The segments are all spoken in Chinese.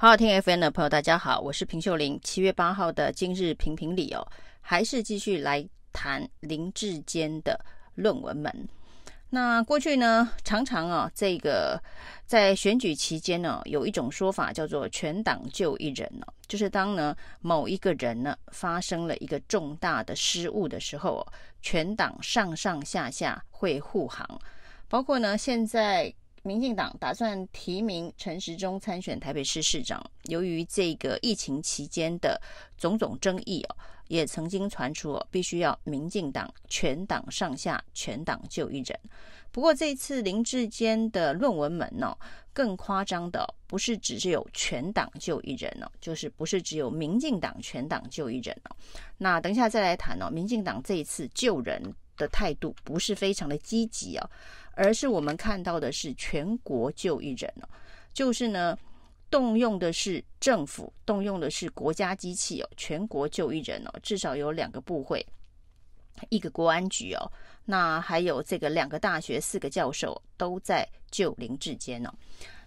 好好听 FM 的朋友，大家好，我是平秀玲。七月八号的今日评评理哦，还是继续来谈林志坚的论文门。那过去呢，常常啊，这个在选举期间呢，有一种说法叫做“全党救一人”呢，就是当呢某一个人呢发生了一个重大的失误的时候，全党上上下下会护航，包括呢现在。民进党打算提名陈时中参选台北市市长，由于这个疫情期间的种种争议哦，也曾经传出哦，必须要民进党全党上下全党救一人。不过这次林志坚的论文门呢，更夸张的不是只是有全党救一人哦，就是不是只有民进党全党救一人哦。那等一下再来谈哦，民进党这一次救人的态度不是非常的积极哦。而是我们看到的是全国救一人哦，就是呢，动用的是政府，动用的是国家机器哦，全国救一人哦，至少有两个部会，一个国安局哦，那还有这个两个大学四个教授都在救林志坚哦，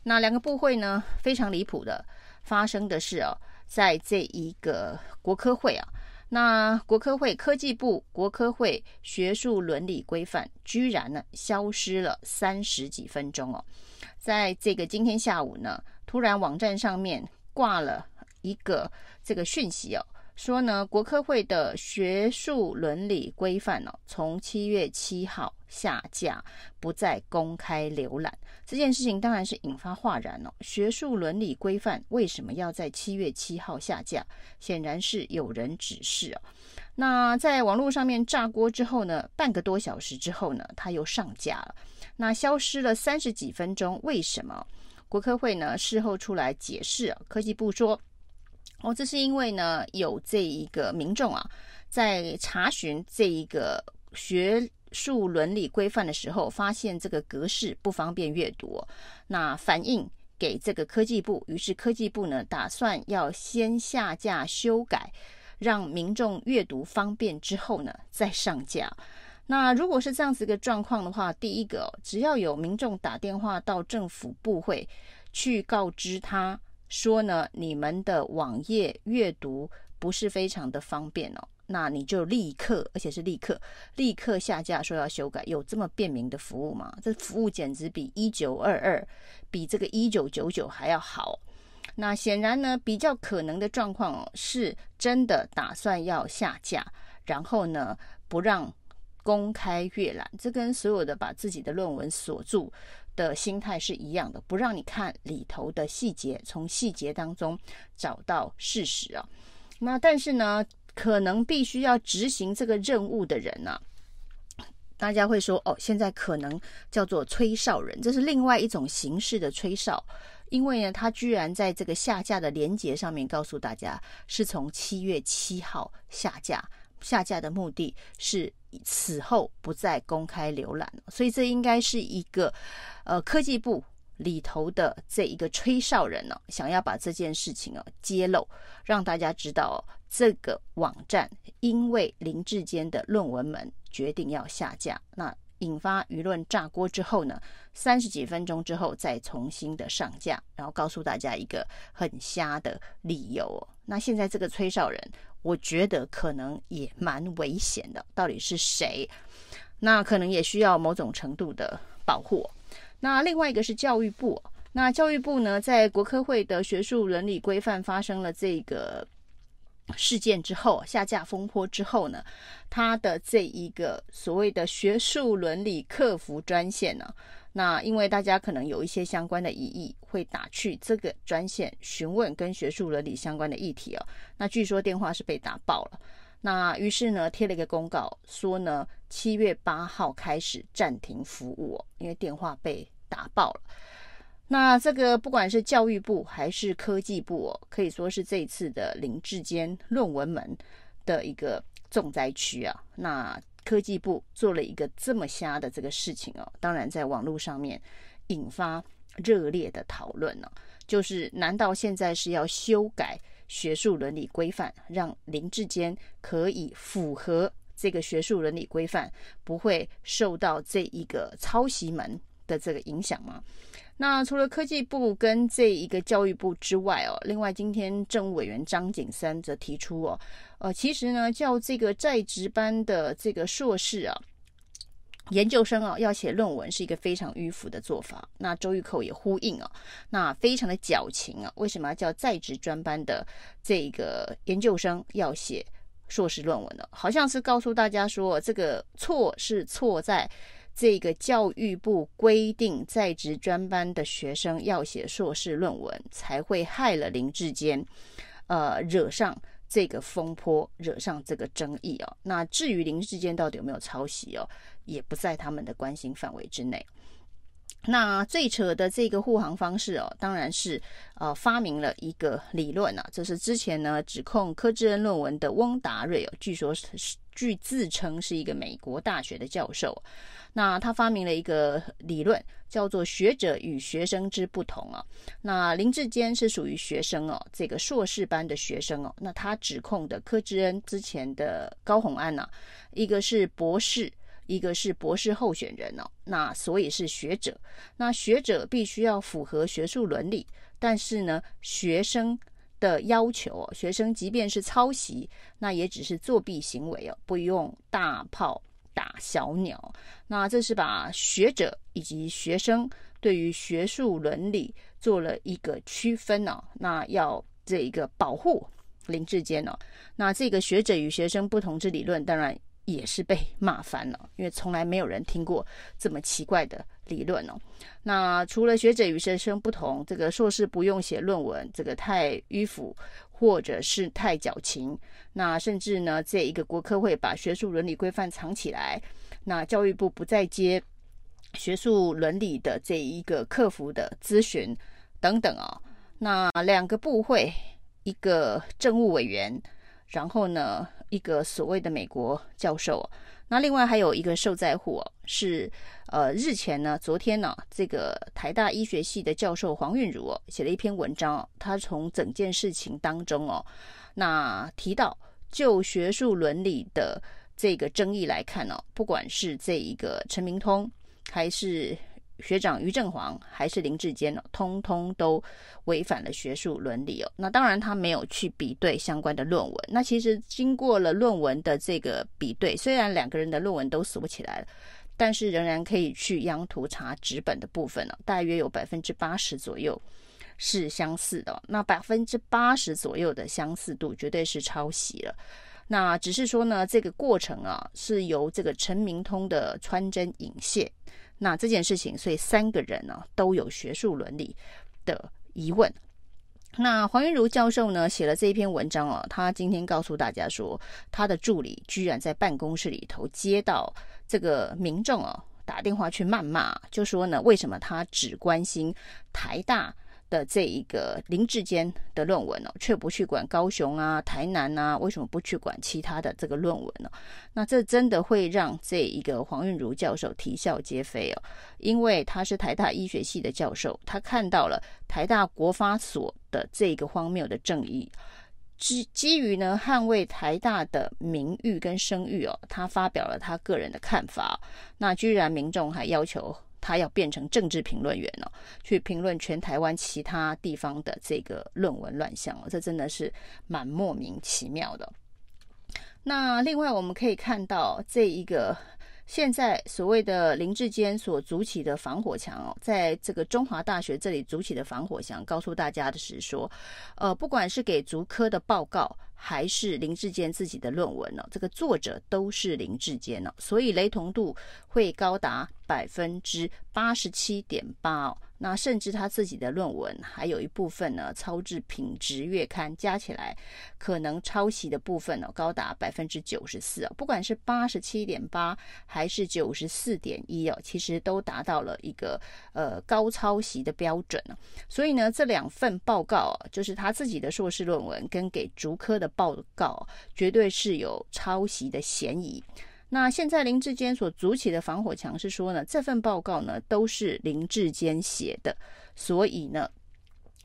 那两个部会呢，非常离谱的发生的是哦，在这一个国科会啊。那国科会科技部国科会学术伦理规范居然呢消失了三十几分钟哦，在这个今天下午呢，突然网站上面挂了一个这个讯息哦，说呢国科会的学术伦理规范哦，从七月七号下架，不再公开浏览。这件事情当然是引发哗然哦。学术伦理规范为什么要在七月七号下架？显然是有人指示哦。那在网络上面炸锅之后呢，半个多小时之后呢，它又上架了。那消失了三十几分钟，为什么？国科会呢事后出来解释，科技部说，哦，这是因为呢有这一个民众啊，在查询这一个学。术伦理规范的时候，发现这个格式不方便阅读，那反映给这个科技部，于是科技部呢打算要先下架修改，让民众阅读方便之后呢再上架。那如果是这样子一个状况的话，第一个，只要有民众打电话到政府部会去告知他说呢，你们的网页阅读不是非常的方便哦。那你就立刻，而且是立刻，立刻下架，说要修改，有这么便民的服务吗？这服务简直比一九二二，比这个一九九九还要好。那显然呢，比较可能的状况是真的打算要下架，然后呢，不让公开阅览。这跟所有的把自己的论文锁住的心态是一样的，不让你看里头的细节，从细节当中找到事实啊。那但是呢，可能必须要执行这个任务的人呢、大家会说哦，现在可能叫做吹哨人，这是另外一种形式的吹哨，因为呢，他居然在这个下架的连接上面告诉大家，是从七月七号下架，下架的目的是此后不再公开浏览，所以这应该是一个呃科技部里头的这一个吹哨人呢、想要把这件事情哦揭露，让大家知道、哦。这个网站因为林志坚的论文门决定要下架，那引发舆论炸锅之后呢，三十几分钟之后再重新的上架，然后告诉大家一个很瞎的理由。那现在这个吹哨人，我觉得可能也蛮危险的。到底是谁？那可能也需要某种程度的保护。那另外一个是教育部，那教育部呢，在国科会的学术伦理规范发生了这个。事件之后，下架风波之后呢，他的这一个所谓的学术伦理客服专线呢，那因为大家可能有一些相关的疑义，会打去这个专线询问跟学术伦理相关的议题哦。那据说电话是被打爆了，那于是呢贴了一个公告说呢，七月八号开始暂停服务哦，因为电话被打爆了。那这个不管是教育部还是科技部哦，可以说是这一次的林志坚论文门的一个重灾区啊。那科技部做了一个这么瞎的这个事情哦，当然在网络上面引发热烈的讨论呢。就是难道现在是要修改学术伦理规范，让林志坚可以符合这个学术伦理规范，不会受到这一个抄袭门的这个影响吗？那除了科技部跟这一个教育部之外哦，另外今天政务委员张景三则提出哦，呃，其实呢，叫这个在职班的这个硕士啊。研究生啊，要写论文是一个非常迂腐的做法。那周玉蔻也呼应啊，那非常的矫情啊。为什么要叫在职专班的这个研究生要写硕士论文呢？好像是告诉大家说，这个错是错在这个教育部规定在职专班的学生要写硕士论文，才会害了林志坚，呃，惹上。这个风波惹上这个争议哦，那至于林志坚到底有没有抄袭哦，也不在他们的关心范围之内。那最扯的这个护航方式哦，当然是呃发明了一个理论啊，这是之前呢指控柯志恩论文的翁达瑞哦，据说是据自称是一个美国大学的教授。那他发明了一个理论，叫做“学者与学生之不同”啊。那林志坚是属于学生哦，这个硕士班的学生哦。那他指控的柯志恩之前的高虹安呐，一个是博士，一个是博士候选人哦。那所以是学者。那学者必须要符合学术伦理，但是呢，学生的要求哦，学生即便是抄袭，那也只是作弊行为哦，不用大炮。打小鸟，那这是把学者以及学生对于学术伦理做了一个区分呢、哦。那要这一个保护林志坚呢、哦，那这个学者与学生不同之理论，当然也是被骂翻了，因为从来没有人听过这么奇怪的理论哦。那除了学者与学生不同，这个硕士不用写论文，这个太迂腐。或者是太矫情，那甚至呢，这一个国科会把学术伦理规范藏起来，那教育部不再接学术伦理的这一个客服的咨询等等啊、哦，那两个部会，一个政务委员，然后呢，一个所谓的美国教授。那另外还有一个受灾户，是呃日前呢，昨天呢，这个台大医学系的教授黄韵如哦写了一篇文章哦，他从整件事情当中哦，那提到就学术伦理的这个争议来看哦，不管是这一个陈明通还是。学长于正煌还是林志坚哦，通通都违反了学术伦理哦。那当然他没有去比对相关的论文。那其实经过了论文的这个比对，虽然两个人的论文都锁起来了，但是仍然可以去央图查纸本的部分呢，大约有百分之八十左右是相似的。那百分之八十左右的相似度绝对是抄袭了。那只是说呢，这个过程啊是由这个陈明通的穿针引线。那这件事情，所以三个人呢都有学术伦理的疑问。那黄云如教授呢写了这一篇文章哦，他今天告诉大家说，他的助理居然在办公室里头接到这个民众哦打电话去谩骂，就说呢，为什么他只关心台大的这一个林志坚的论文哦，却不去管高雄啊、台南啊？为什么不去管其他的这个论文呢？那这真的会让这一个黄韵如教授啼笑皆非哦，因为他是台大医学系的教授，他看到了台大国发所的这个荒谬的正义，基基于呢捍卫台大的名誉跟声誉哦，他发表了他个人的看法，那居然民众还要求。他要变成政治评论员了，去评论全台湾其他地方的这个论文乱象哦，这真的是蛮莫名其妙的。那另外我们可以看到，这一个现在所谓的林志坚所筑起的防火墙哦，在这个中华大学这里筑起的防火墙，告诉大家的是说，呃，不管是给竹科的报告，还是林志坚自己的论文呢，这个作者都是林志坚呢，所以雷同度会高达百分之八十七点八哦。那甚至他自己的论文还有一部分呢，超制品质月刊加起来，可能抄袭的部分呢，高达百分之九十四哦。不管是八十七点八还是九十四点一哦，其实都达到了一个呃高抄袭的标准。所以呢，这两份报告就是他自己的硕士论文跟给竹科的报告，绝对是有抄袭的嫌疑。那现在林志坚所筑起的防火墙是说呢，这份报告呢都是林志坚写的，所以呢，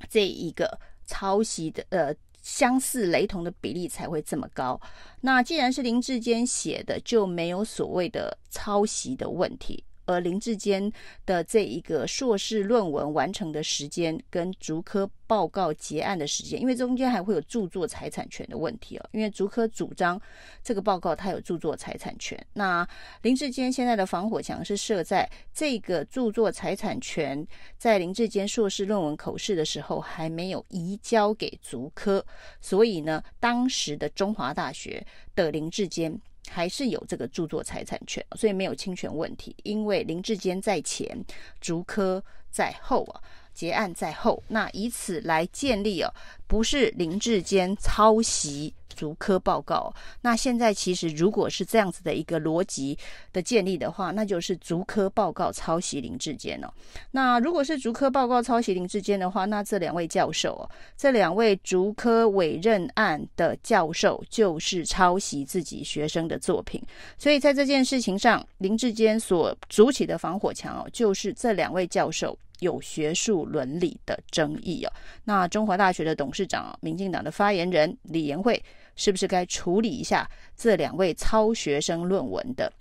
这一个抄袭的呃相似雷同的比例才会这么高。那既然是林志坚写的，就没有所谓的抄袭的问题。而林志坚的这一个硕士论文完成的时间跟竹科报告结案的时间，因为中间还会有著作财产权的问题哦。因为竹科主张这个报告它有著作财产权，那林志坚现在的防火墙是设在这个著作财产权在林志坚硕士论文口试的时候还没有移交给竹科，所以呢，当时的中华大学的林志坚还是有这个著作财产权，所以没有侵权问题。因为林志坚在前，竹科在后啊，结案在后，那以此来建立哦，不是林志坚抄袭。竹科报告，那现在其实如果是这样子的一个逻辑的建立的话，那就是竹科报告抄袭林志坚哦。那如果是竹科报告抄袭林志坚的话，那这两位教授哦，这两位竹科委任案的教授就是抄袭自己学生的作品。所以在这件事情上，林志坚所筑起的防火墙哦，就是这两位教授有学术伦理的争议哦。那中华大学的董事长、民进党的发言人李延慧。是不是该处理一下这两位抄学生论文的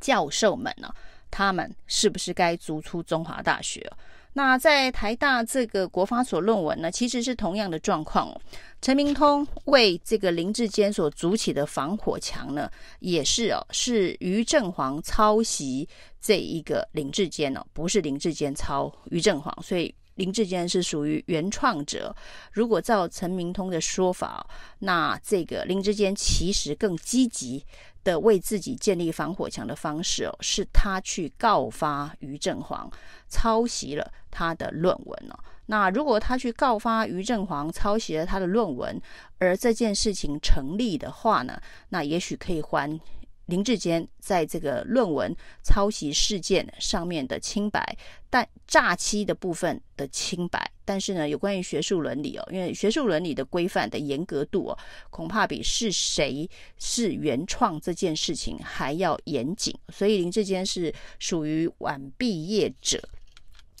教授们呢？他们是不是该逐出中华大学？那在台大这个国发所论文呢，其实是同样的状况哦。陈明通为这个林志坚所筑起的防火墙呢，也是哦，是于正煌抄袭这一个林志坚哦，不是林志坚抄于正煌，所以。林志坚是属于原创者。如果照陈明通的说法，那这个林志坚其实更积极的为自己建立防火墙的方式哦，是他去告发于正煌抄袭了他的论文哦。那如果他去告发于正煌抄袭了他的论文，而这件事情成立的话呢，那也许可以还。林志坚在这个论文抄袭事件上面的清白，但诈欺的部分的清白，但是呢，有关于学术伦理哦，因为学术伦理的规范的严格度哦，恐怕比是谁是原创这件事情还要严谨，所以林志坚是属于晚毕业者。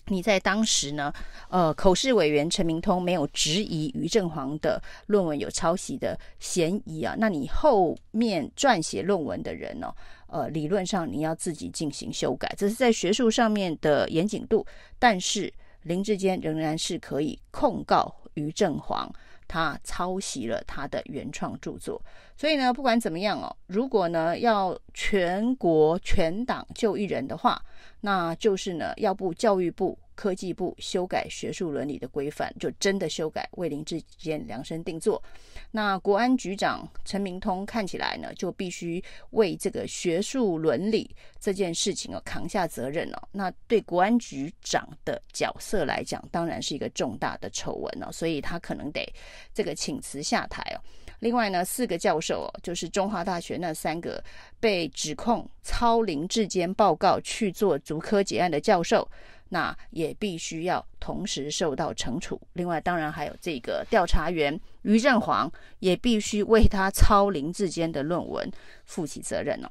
你在当时呢，呃，口试委员陈明通没有质疑于正煌的论文有抄袭的嫌疑啊，那你后面撰写论文的人呢，呃，理论上你要自己进行修改，这是在学术上面的严谨度。但是林志坚仍然是可以控告于正煌，他抄袭了他的原创著作。所以呢，不管怎么样哦，如果呢要全国全党就一人的话，那就是呢，要不教育部、科技部修改学术伦理的规范，就真的修改，为林志坚量身定做。那国安局长陈明通看起来呢，就必须为这个学术伦理这件事情哦扛下责任哦。那对国安局长的角色来讲，当然是一个重大的丑闻哦，所以他可能得这个请辞下台哦。另外呢，四个教授哦，就是中华大学那三个被指控抄林志坚报告去做足科结案的教授，那也必须要同时受到惩处。另外，当然还有这个调查员于振煌，也必须为他抄林志坚的论文负起责任哦。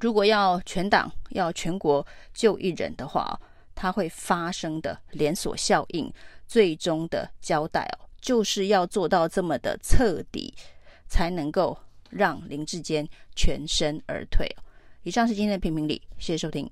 如果要全党要全国就一人的话，它会发生的连锁效应，最终的交代哦。就是要做到这么的彻底，才能够让林志坚全身而退。以上是今天的评评理，谢谢收听。